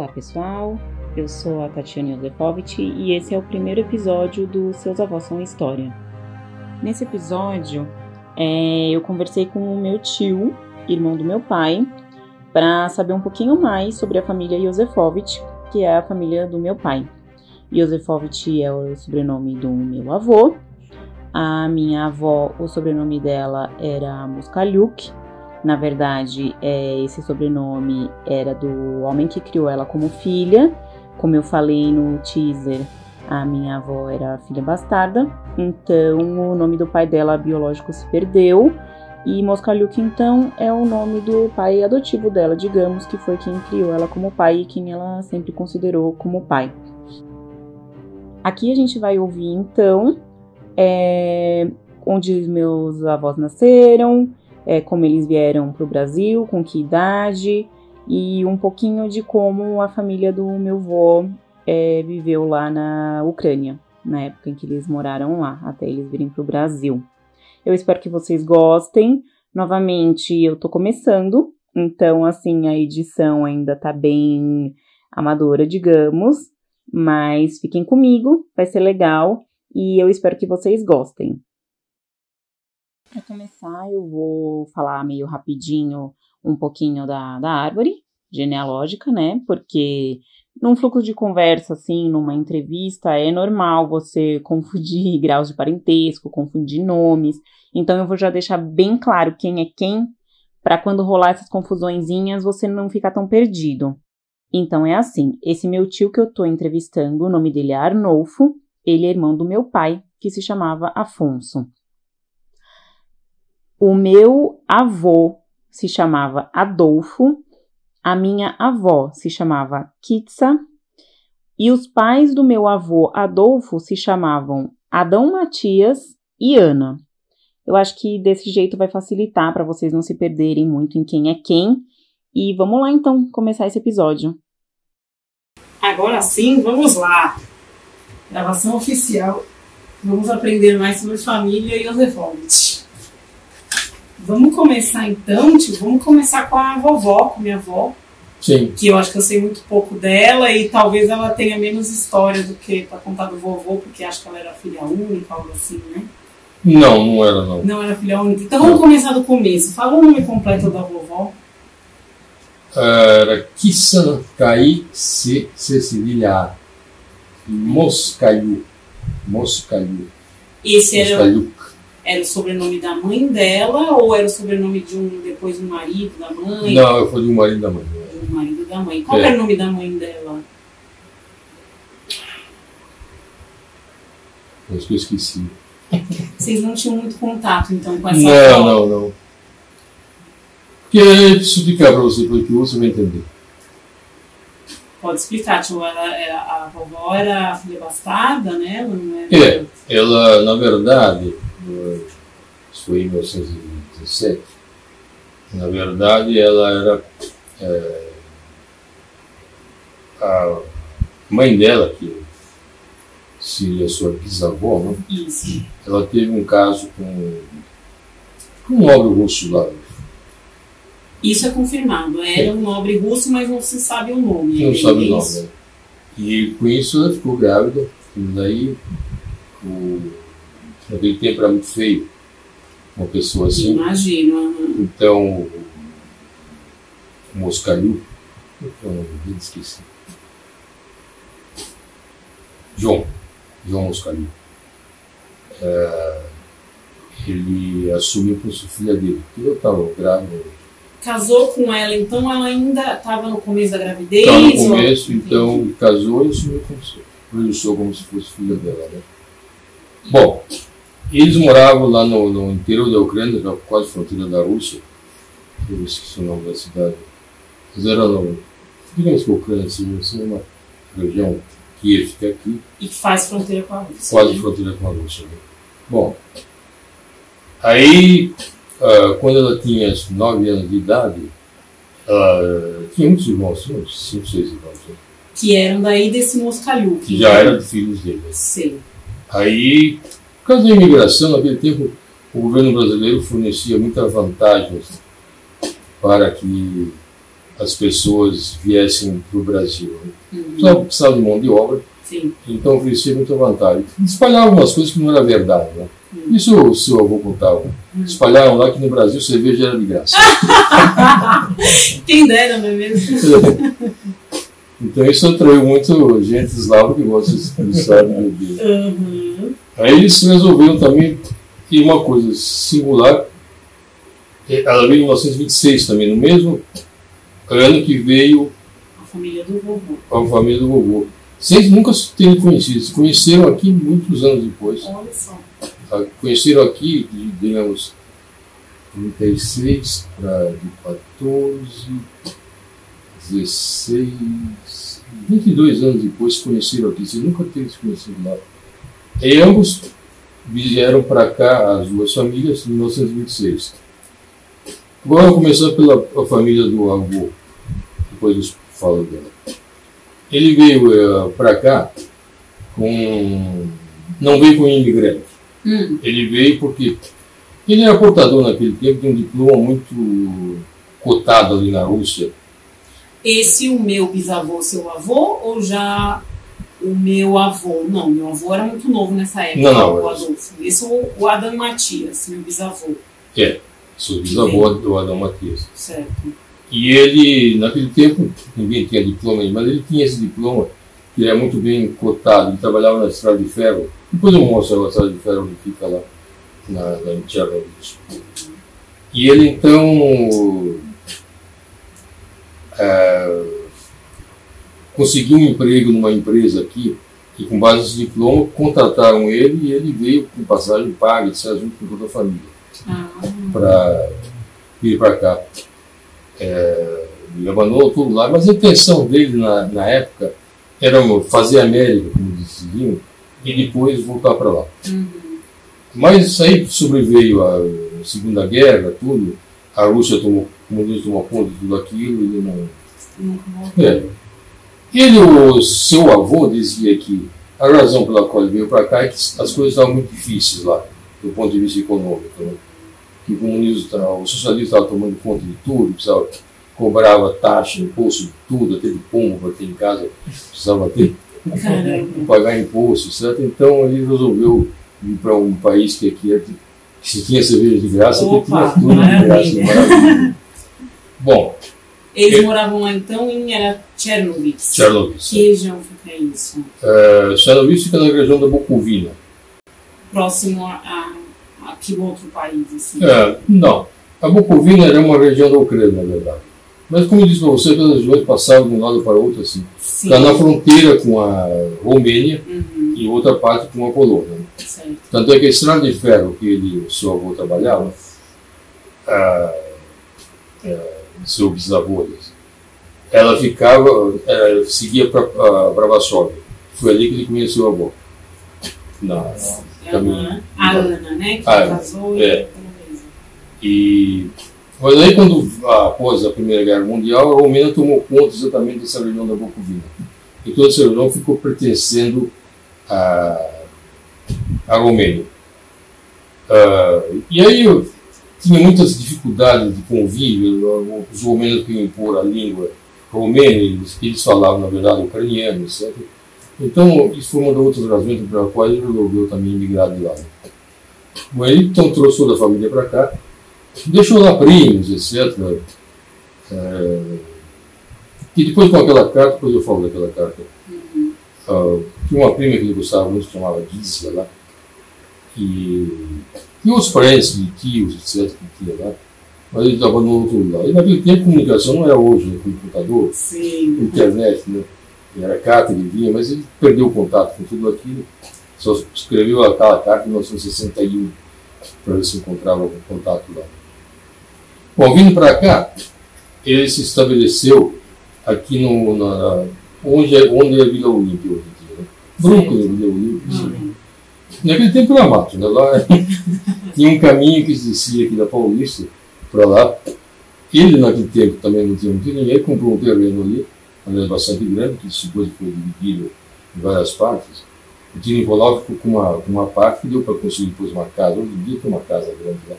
Olá pessoal, eu sou a Tatiana Yosefovic e esse é o primeiro episódio do Seus Avós São História. Nesse episódio, é, eu conversei com o meu tio, irmão do meu pai, para saber um pouquinho mais sobre a família Yosefovic, que é a família do meu pai. Yosefovic é o sobrenome do meu avô. A minha avó, o sobrenome dela era Muscaliuk, na verdade, é, esse sobrenome era do homem que criou ela como filha. Como eu falei no teaser, a minha avó era filha bastarda, então o nome do pai dela biológico se perdeu. E Moscalhuk, então, é o nome do pai adotivo dela, digamos, que foi quem criou ela como pai e quem ela sempre considerou como pai. Aqui a gente vai ouvir, então, é, onde meus avós nasceram, é, como eles vieram para o Brasil, com que idade e um pouquinho de como a família do meu avô é, viveu lá na Ucrânia, na época em que eles moraram lá, até eles virem para o Brasil. Eu espero que vocês gostem. Novamente, eu tô começando, então, assim, a edição ainda tá bem amadora, digamos, mas fiquem comigo, vai ser legal e eu espero que vocês gostem. Para começar, eu vou falar meio rapidinho um pouquinho da, da árvore genealógica, né? Porque num fluxo de conversa, assim, numa entrevista, é normal você confundir graus de parentesco, confundir nomes. Então eu vou já deixar bem claro quem é quem, para quando rolar essas confusõezinhas você não ficar tão perdido. Então é assim, esse meu tio que eu tô entrevistando, o nome dele é Arnolfo, ele é irmão do meu pai, que se chamava Afonso. O meu avô se chamava Adolfo, a minha avó se chamava Kitsa e os pais do meu avô Adolfo se chamavam Adão Matias e Ana. Eu acho que desse jeito vai facilitar para vocês não se perderem muito em quem é quem. E vamos lá então começar esse episódio. Agora sim, vamos lá. Gravação oficial. Vamos aprender mais sobre família e os defaults. Vamos começar então, tio, vamos começar com a vovó, com minha avó. Sim. Que eu acho que eu sei muito pouco dela e talvez ela tenha menos história do que para contar do vovô, porque acho que ela era filha única, algo assim, né? Não, não era não. Não era filha única. Então vamos começar do começo. Fala o nome completo da vovó. Era Kissan Kai Se Cecília Moscaiu. Moscaiu. Esse era, Moscaiu. Era o sobrenome da mãe dela ou era o sobrenome de um depois do marido da mãe? Não, eu fui de um marido da mãe. Do marido da mãe. Qual É. era o nome da mãe dela? Acho que eu esqueci. Vocês não tinham muito contato então com essa Não, avó? não, não. Porque eu preciso explicar para você, porque você vai entender. Pode explicar, tio. Ela, a vovó era a filha bastarda, né? Ela não era... É, ela, na verdade, isso foi em 1917, na verdade ela era eh, a mãe dela, que seria sua bisavó, né? Isso. ela teve um caso com, com um nobre russo lá, Isso é confirmado. Era um nobre russo, mas não se sabe o nome. não É sabe o nome. né? E com isso ela ficou grávida, e daí o, naquele tempo era muito feio, uma pessoa assim. Imagino. Então, o Moscalhu, eu não esqueci. João, João Moscalhu. É, ele assumiu sua filha dele, porque eu estava grávida, Casou com ela, então ela ainda estava no começo da gravidez? estava no ou- começo, então casou e assumiu como se, como se fosse filha dela. Né? Bom, eles moravam lá no, no interior da Ucrânia, na quase fronteira da Rússia, eu esqueci o nome da cidade, mas era no, digamos que a Ucrânia assim, assim, uma região que fica aqui, E que faz fronteira com a Rússia. quase né? fronteira com a Rússia. Né? Bom, aí, ah, quando ela tinha nove anos de idade, ela tinha muitos irmãos, tinha uns cinco, seis irmãos, né? Que eram daí desse Moscalhu. que já eram filhos dele. Sei. Aí, causa da imigração, naquele tempo, o governo brasileiro fornecia muitas vantagens para que as pessoas viessem para o Brasil. Né? Uhum. Precisava, precisava de mão de obra, Sim. então oferecia muita vantagem. Espalhavam algumas coisas que não era verdade. Né? Hum. Isso o seu avô contava. Espalharam lá que no Brasil cerveja era de graça. Quem dera, não é mesmo? então isso atraiu muito gente eslava que gosta de no beber. Uhum. Aí eles resolveram também, e uma coisa singular, é, ela veio em 1926 também, no mesmo ano que veio A família do vovô. a família do vovô. Sem nunca se terem conhecido, se conheceram aqui muitos anos depois. Olha só. Tá? Conheceram aqui, de, digamos, 36 para de 14, 16, 22 anos depois se conheceram aqui. Você nunca teve se conhecido lá. E ambos vieram para cá, as duas famílias, em 1926. Agora, começando pela família do avô, depois eu falo dela. Ele veio para cá com. Não veio com imigrante. Hum. Ele veio porque ele era portador naquele tempo de um diploma muito cotado ali na Rússia. Esse o meu bisavô, seu avô, ou já o meu avô? Não, meu avô era muito novo nessa época, Não, não, o Adolfo. Esse é o, o Adam Matias, meu bisavô, É, seu bisavô do Adão Matias. certo? E ele, naquele tempo, ninguém tinha diploma, mas ele tinha esse diploma, que era muito bem cotado. Ele trabalhava na estrada de ferro. Depois eu mostro a estrada de ferro que fica lá, na, na Chernobyl. E ele, então, eh, conseguiu um emprego numa empresa aqui, e com base nesse diploma, contrataram ele e ele veio com passagem paga, etc., junto com toda a família Ah, para vir para cá. É, ele abandonou tudo lá, mas a intenção dele na, na época era fazer América, como diziam, e depois voltar para lá. uhum. Mas isso aí sobreveio a Segunda Guerra, tudo. A Rússia tomou, o comunismo tomou conta de tudo aquilo, ele não, voltou. é. Ele, o seu avô, dizia que a razão pela qual ele veio para cá é que as coisas estavam muito difíceis lá, do ponto de vista econômico. Né? Que o comunismo, tava- o socialismo estava tomando conta de tudo, precisava, cobrava taxa, imposto de tudo, até de pombo para ter em casa, precisava ter, pagar imposto, certo? Então ele resolveu ir para um país que aqui é, que se tinha cerveja de graça, Opa, tinha tudo de graça. maravilha. Maravilha. Bom, Eles É. moravam lá então em era Chernobyl. Que região fica isso? Chernobyl fica na região da Bucovina. Próximo a, a, a que outro país? Assim? É, não. A Bucovina era uma região da Ucrânia, na verdade. Mas, como eu disse para você, as regiões passavam de um lado para o outro assim. Sim. Está na fronteira com a Romênia Uhum, e outra parte com a Polônia. certo. Tanto é que a estrada de ferro que ele, o seu avô trabalhava, ah, ah, seu bisavô, ela ficava, eh, seguia para Varsóvia. Foi ali que ele conheceu o avô. Na, É a caminho. Ana, a Ana, né? Que Ah, é. casou É. E, mas aí, quando, após a Primeira Guerra Mundial, a Romênia tomou conta exatamente dessa região da Bucovina. E toda essa região ficou pertencendo à, à Romênia. Ah, e aí eu tinha muitas dificuldades de convívio, os romênios queriam impor a língua romena, eles, falavam, na verdade, ucraniano, etc. Então, isso foi uma das outras razões pela qual ele resolveu também emigrar de lá. Bom, ele então trouxe toda a família para cá, deixou lá primos, etc. É, e depois com aquela carta, depois eu falo daquela carta, ah, tinha uma prima que ele gostava muito, que chamava Gísia lá, e, e outros parentes de tios, etc., que tinha lá, mas ele estava no outro lado. E naquele tempo comunicação não era hoje, né, com computador, Sim. internet, né? Era carta, ele vinha, mas ele perdeu o contato com tudo aquilo. Só escreveu aquela carta em 1961 para ver se encontrava algum contato lá. Bom, vindo para cá, ele se estabeleceu aqui no, na, onde, é, onde é a Vila Olímpia hoje em dia. Né? Brooklyn, Vila Olímpia. Uhum. Naquele tempo era mato, né? Lá tinha um caminho que descia aqui da Paulista para lá. Ele, naquele tempo, também não tinha muito dinheiro, comprou um terreno ali, aliás, bastante grande, que depois foi dividido em várias partes. O Tino Nicolau ficou com uma, com uma parte que deu para construir depois uma casa. Hoje em dia tem uma casa grande lá.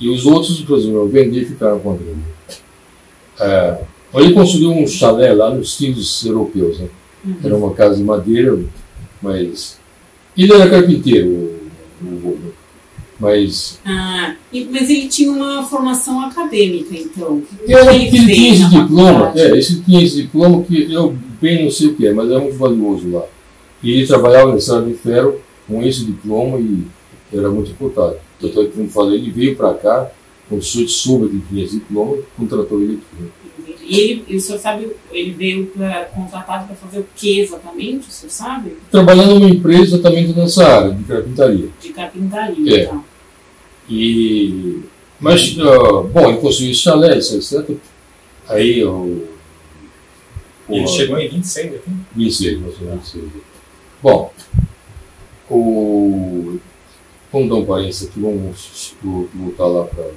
E os outros, por exemplo, vender e ficaram com a grande. É, Ele construiu um chalé lá nos estilos europeus. Né? Uhum. Era uma casa de madeira, mas. Ele era carpinteiro, o, o, mas. Ah, mas ele tinha uma formação acadêmica, então. Eu que ele tinha esse diploma, é, ele tinha esse diploma que eu bem não sei o que é, mas é muito valioso lá. E ele trabalhava na estrada de ferro com esse diploma e era muito importante. Que, como falei, ele veio para cá, quando o senhor soube que tinha esse diploma, contratou ele aqui. E ele, e o senhor sabe, ele veio pra, contratado para fazer o que exatamente, o senhor sabe? Trabalhando numa empresa exatamente nessa área, de carpintaria. De carpintaria, é. então. E, mas, uh, bom, ele construiu esse chalé, etc. Aí o. Ele chegou em 26 aqui? 26, 26. Bom, o. Vamos dar um parênteses aqui, vamos voltar lá para.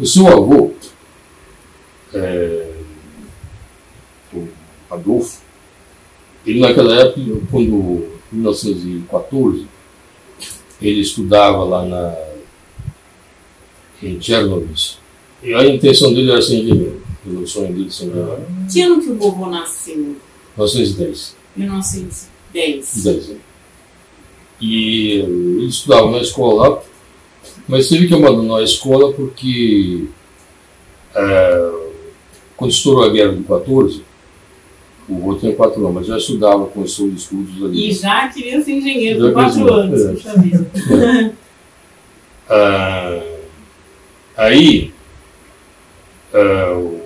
O seu avô, é, o Adolfo, ele naquela época, quando, em 1914, ele estudava lá na em Chernobyl. E a intenção dele era ser engenheiro. O sonho dele ser engenheiro. Que ano que o vovô nasceu? 1910. 1910. 10, é. E ele estudava na escola lá, mas teve que abandonar a escola porque é, quando estourou a guerra de 14, o vô tinha 4 anos, mas já estudava, começou os estudos ali. E já queria ser engenheiro com 4 anos, é. puxa vida. É. Ah, Aí, uh,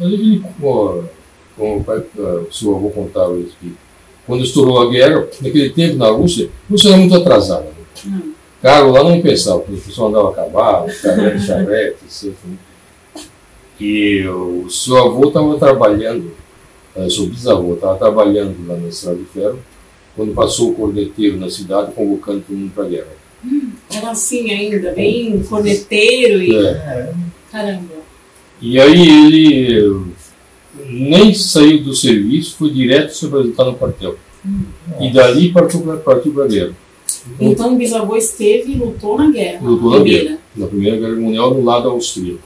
ele, como, como o, pai, uh, o seu avô contava isso, que quando estourou a guerra, naquele tempo na Rússia, a Rússia era muito atrasada. Né? Hum. Carro lá não pensava, porque o pessoal andava a cavalo, carrete, charrete, assim. E o seu avô estava trabalhando, uh, seu bisavô estava trabalhando lá na Estrada de Ferro, quando passou o corneteiro na cidade convocando todo mundo para a guerra. Era assim ainda, bem corneteiro e. É. Caramba. E aí ele nem saiu do serviço, foi direto se apresentar no quartel. Hum. E dali partiu para partiu a guerra. Então, então o bisavô esteve e lutou na guerra. Lutou na, guerra. Na Primeira Guerra Mundial no lado austríaco.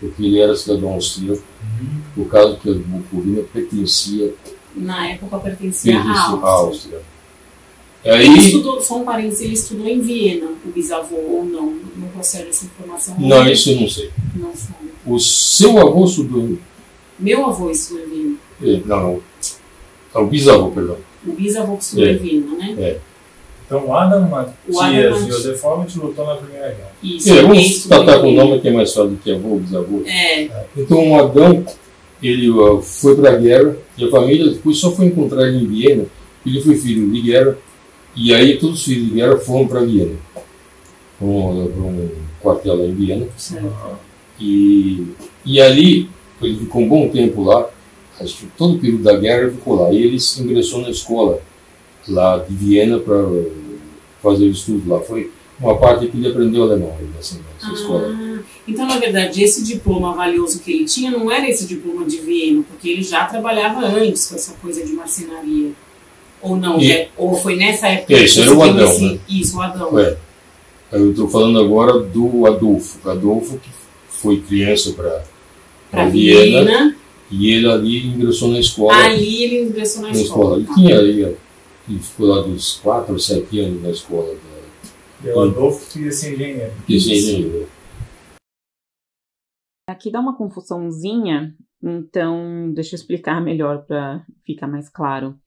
Porque ele era cidadão austríaco, uhum. por causa que a Bucovina pertencia. Na época pertencia, pertencia à Áustria. Áustria. Aí, ele estudou, só um parênteses, ele estudou em Viena, o bisavô, ou não? Não consegue essa informação? Não, isso eu não sei. Não sabe. O seu avô estudou em Meu avô estudou em Viena. É, não, não. É o bisavô, perdão. O bisavô que estudou é. em Viena, né? É. Então o Adam Matias Josefovich lutou na Primeira Guerra. Isso. É, vamos tratar com o nome que é mais fácil do que avô, bisavô. É. é. Então o Adão, ele uh, foi para a guerra e a família depois só foi encontrar ele em Viena. Ele foi filho de guerra e aí todos os filhos de foram para Viena, para um, um, quartel lá em Viena. E, e ali, ele ficou um bom tempo lá, acho que todo o período da guerra ele ficou lá. E ele ingressou na escola lá de Viena para fazer estudos lá. Foi uma parte que ele aprendeu alemão nessa, nessa ah, escola. Então, na verdade, esse diploma valioso que ele tinha não era esse diploma de Viena, porque ele já trabalhava antes com essa coisa de marcenaria. Ou não? E, é, ou foi nessa época? Esse era o Adão, esse, né? Isso, o Adão. É. Eu estou falando agora do Adolfo. Adolfo que foi criança para Viena, Viena. E ele ali ingressou na escola. Ali ele ingressou na, na escola. escola. Ele tinha aí, ele ficou lá dos 4 ou 7 anos na escola. Da... E o Adolfo queria ser engenheiro. Queria ser engenheiro. Aqui dá uma confusãozinha, então deixa eu explicar melhor para ficar mais claro.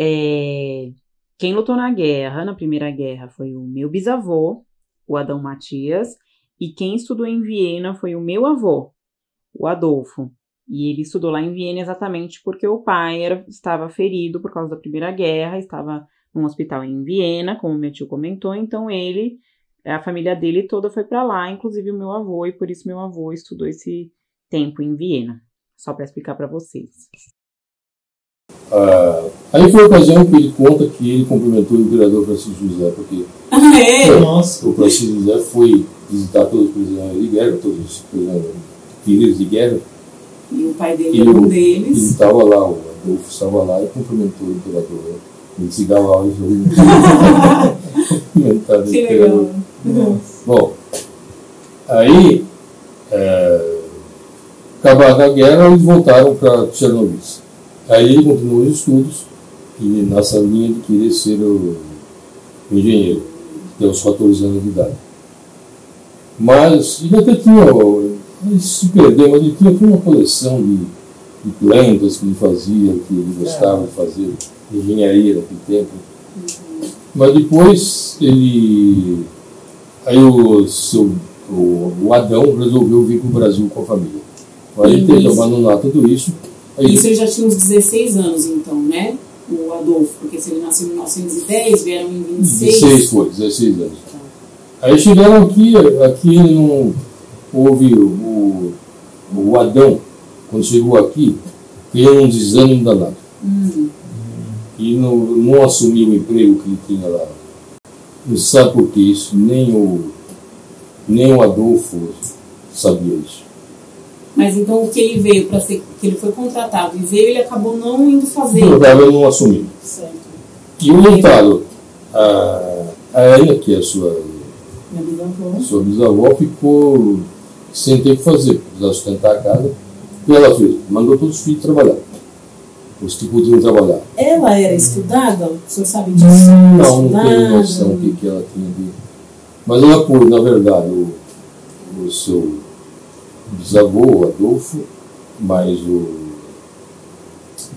É, quem lutou na guerra, na Primeira Guerra, foi o meu bisavô, o Adão Matias, e quem estudou em Viena foi o meu avô, o Adolfo. E ele estudou lá em Viena exatamente porque o pai era, estava ferido por causa da Primeira Guerra, estava num hospital em Viena, como meu tio comentou, então ele, a família dele toda foi para lá, inclusive o meu avô, e por isso meu avô estudou esse tempo em Viena. Só para explicar para vocês. Ah, aí foi a ocasião que ele conta que ele cumprimentou o imperador Francisco José, porque é? Nossa. o Francisco José foi visitar todos os prisioneiros de guerra, todos os feridos de guerra. E o pai dele era um deles. Ele estava lá, o Adolfo estava lá e cumprimentou o imperador. Né? Ele se dava lá e cumprimentar o imperador. Bom, aí, é, acabada a guerra, eles voltaram para Chernobyl. Aí ele continuou os estudos e nessa linha de querer ser o engenheiro, os 14 anos de idade. Mas ele até tinha, ele se perdeu, mas ele tinha uma coleção de, de plantas que ele fazia, que ele gostava de fazer, engenharia naquele tempo. Mas depois ele. Aí o, seu, o, o Adão resolveu vir para o Brasil com a família. Aí ele que abandonar tudo isso. Aí, Isso ele já tinha uns 16 anos, então, né? O Adolfo, porque se ele nasceu em 1910, vieram em 26. 16 foi, 16 anos. Aí chegaram aqui, aqui não houve o, o Adão, quando chegou aqui, teve um desânimo danado. Hum. E não, não assumiu o emprego que ele tinha lá. Não sabe por que isso, nem o, nem o Adolfo sabia isso. Mas então o que ele veio para ser, que ele foi contratado e veio, ele acabou não indo fazer. O ele não assumiu. Certo. E o resultado, a, a que é a sua, bisavó. sua bisavó, ficou sem ter o que fazer, precisava sustentar a casa. O que ela fez? Mandou todos os filhos trabalhar. Os que podiam trabalhar. Ela era estudada? O senhor sabe disso? Não, não tenho noção do que, que ela tinha de. Mas ela pôs, na verdade, o, o seu bisavô, o Adolfo, mais o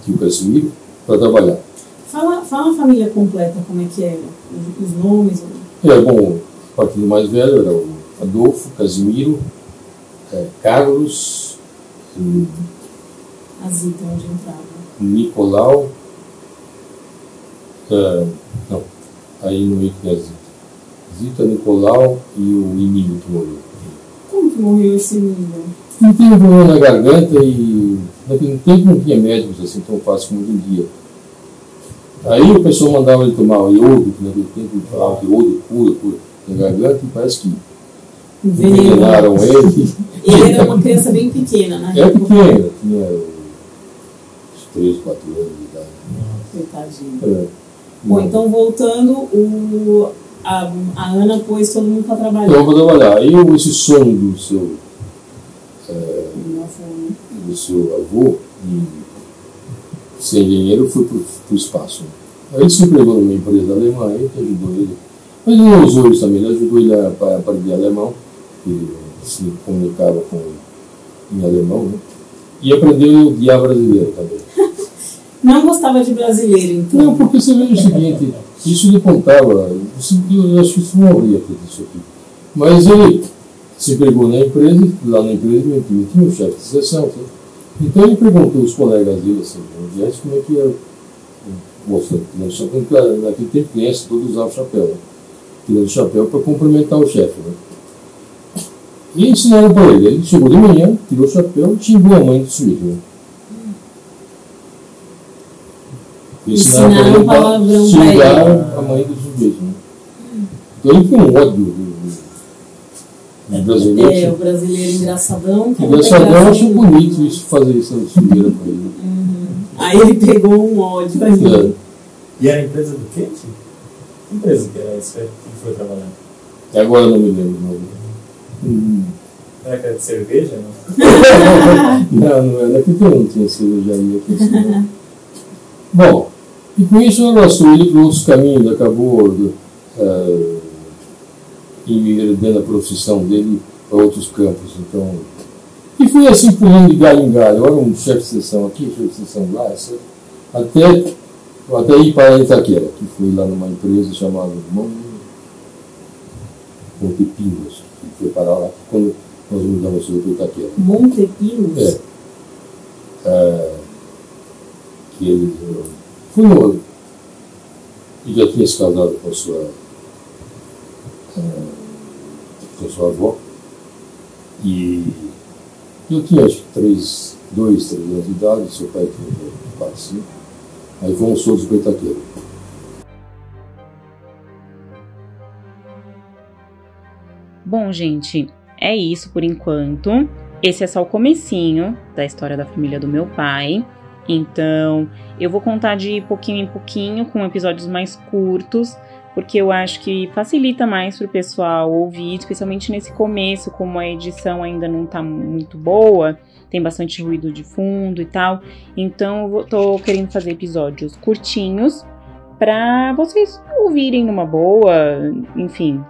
tio Casimiro, para trabalhar. Fala, fala a família completa, como é que era. Os, os nomes. É, bom, o partido mais velho era o Adolfo, Casimiro, eh, Carlos, A Zita, onde entrava. Nicolau, eh, não, aí no meio tinha Zita. Zita, Nicolau e o Emílio que morreu. Como que morreu esse menino? Ele tinha um problema na garganta e naquele tempo não tinha médicos assim tão fácil como hoje em dia. Aí o pessoal mandava ele tomar iodo, que naquele tempo ele falava que iodo cura, cura na garganta, e parece que envenenaram ele. Ele era uma criança bem pequena, na Era época. pequeno, tinha uns 3, 4 anos de idade. Coitadinho. É. Bom, então voltando, o, a, a Ana pôs todo mundo para trabalhar. Eu vou trabalhar. Eu- esse sonho do seu, Nossa, do seu avô de ser engenheiro foi para o espaço. Aí ele se empregou numa empresa alemã, aí que ajudou ele. Mas ele não usou isso também, ele ajudou ele a, a aprender alemão, ele se comunicava com em alemão, né? E aprendeu o dia brasileiro também. Não gostava de brasileiro, então. Não, porque você veja o seguinte, isso ele contava, isso, eu acho que isso não havia feito isso aqui. Mas ele se empregou na empresa, lá na empresa ele tinha, um chefe de sessão. sabe? Então ele perguntou aos colegas dele assim, aliás, como é que era o moço tirando chapéu, naquele tempo criança todos usavam chapéu, né? tirando chapéu para cumprimentar o chefe. Né? E ensinaram para ele, ele chegou de manhã, tirou o chapéu e xingou a mãe do suíço. Né? Ensinaram pra ele palavrão pra xingar ele. a mãe do sujeito. Né? Então ele tem um ódio do, do, do brasileiro. É, o brasileiro engraçadão. que não engraçadão graça acha nenhuma. bonito isso, fazer isso sujeira com ele. Aí ele pegou um ódio aí. É. E era empresa do quê? tio? Que empresa que era essa que ele foi trabalhar? E agora eu não me lembro o nome. Hum. Era que era de cerveja? Não? Não, não era, porque eu não tinha cervejaria aqui assim, não. Bom, e com isso ela arrastou ele para outros caminhos, acabou uh, enveredando a profissão dele para outros campos. Então, e foi assim pulando de galho em galho. Olha um chefe de sessão aqui, chefe de sessão lá, essa- até, até ir para Itaquera, que foi lá numa empresa chamada Mon- Montepinos, que foi parar lá quando nós mudamos para Itaquera. Montepinos? É. É, que ele eh, foi no, ele já tinha se casado com a sua eh, com a sua avó e eu tinha acho que três, dois, três anos de idade, seu pai tinha quatro, cinco, aí fomos todos para. Bom, gente, é isso por enquanto. Esse é só o comecinho da história da família do meu pai. Então, eu vou contar de pouquinho em pouquinho, com episódios mais curtos, porque eu acho que facilita mais pro pessoal ouvir, especialmente nesse começo, como a edição ainda não tá muito boa. tem bastante ruído de fundo e tal. Então eu tô querendo fazer episódios curtinhos para vocês ouvirem numa boa, enfim,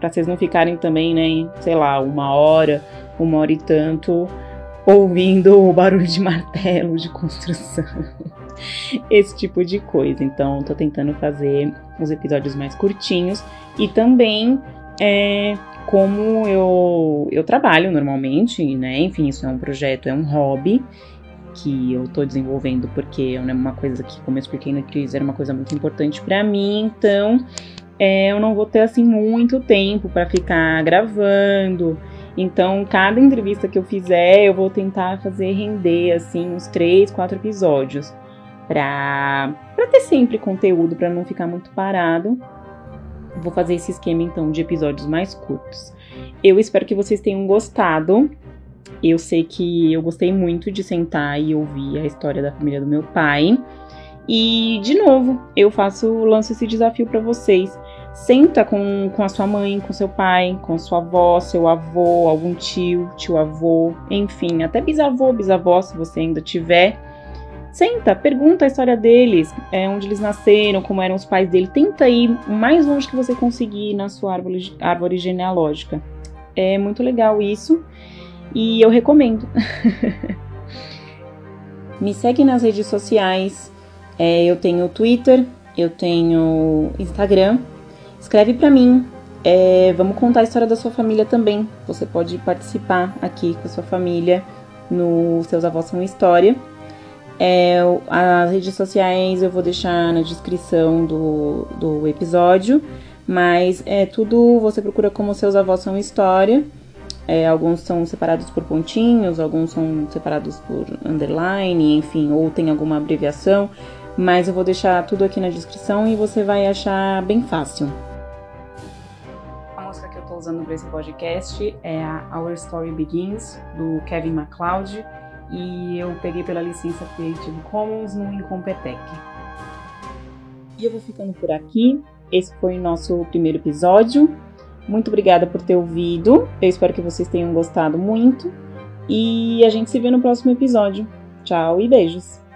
para vocês não ficarem também, né, sei lá, uma hora, uma hora e tanto ouvindo o barulho de martelo de construção. Esse tipo de coisa. Então, tô tentando fazer os episódios mais curtinhos e também é, como eu, eu trabalho normalmente, né? Enfim, isso é um projeto, é um hobby que eu tô desenvolvendo porque é uma coisa que, como eu expliquei no Cris, era uma coisa muito importante para mim, então é, eu não vou ter assim muito tempo para ficar gravando. Então, cada entrevista que eu fizer, eu vou tentar fazer render assim uns três, quatro episódios para ter sempre conteúdo, para não ficar muito parado. Vou fazer esse esquema então de episódios mais curtos. Eu espero que vocês tenham gostado. Eu sei que eu gostei muito de sentar e ouvir a história da família do meu pai. E de novo, eu faço lanço esse desafio para vocês. Senta com, com a sua mãe, com seu pai, com sua avó, seu avô, algum tio, tio avô, enfim, até bisavô, bisavó, se você ainda tiver Senta, pergunta a história deles, é, onde eles nasceram, como eram os pais dele. Tenta ir o mais longe que você conseguir na sua árvore, árvore genealógica. É muito legal isso e eu recomendo. Me segue nas redes sociais. É, eu tenho Twitter, eu tenho Instagram. Escreve para mim. É, vamos contar a história da sua família também. Você pode participar aqui com a sua família no Seus Avós São História. É, as redes sociais eu vou deixar na descrição do, do episódio, mas é tudo você procura como seus avós são história. É, alguns são separados por pontinhos, alguns são separados por underline, enfim, ou tem alguma abreviação. Mas eu vou deixar tudo aqui na descrição e você vai achar bem fácil. Usando para esse podcast é a Our Story Begins, do Kevin MacLeod e eu peguei pela licença Creative Commons no Incompetech. E eu vou ficando por aqui. Esse foi o nosso primeiro episódio. Muito obrigada por ter ouvido. Eu espero que vocês tenham gostado muito. E a gente se vê no próximo episódio. Tchau e beijos!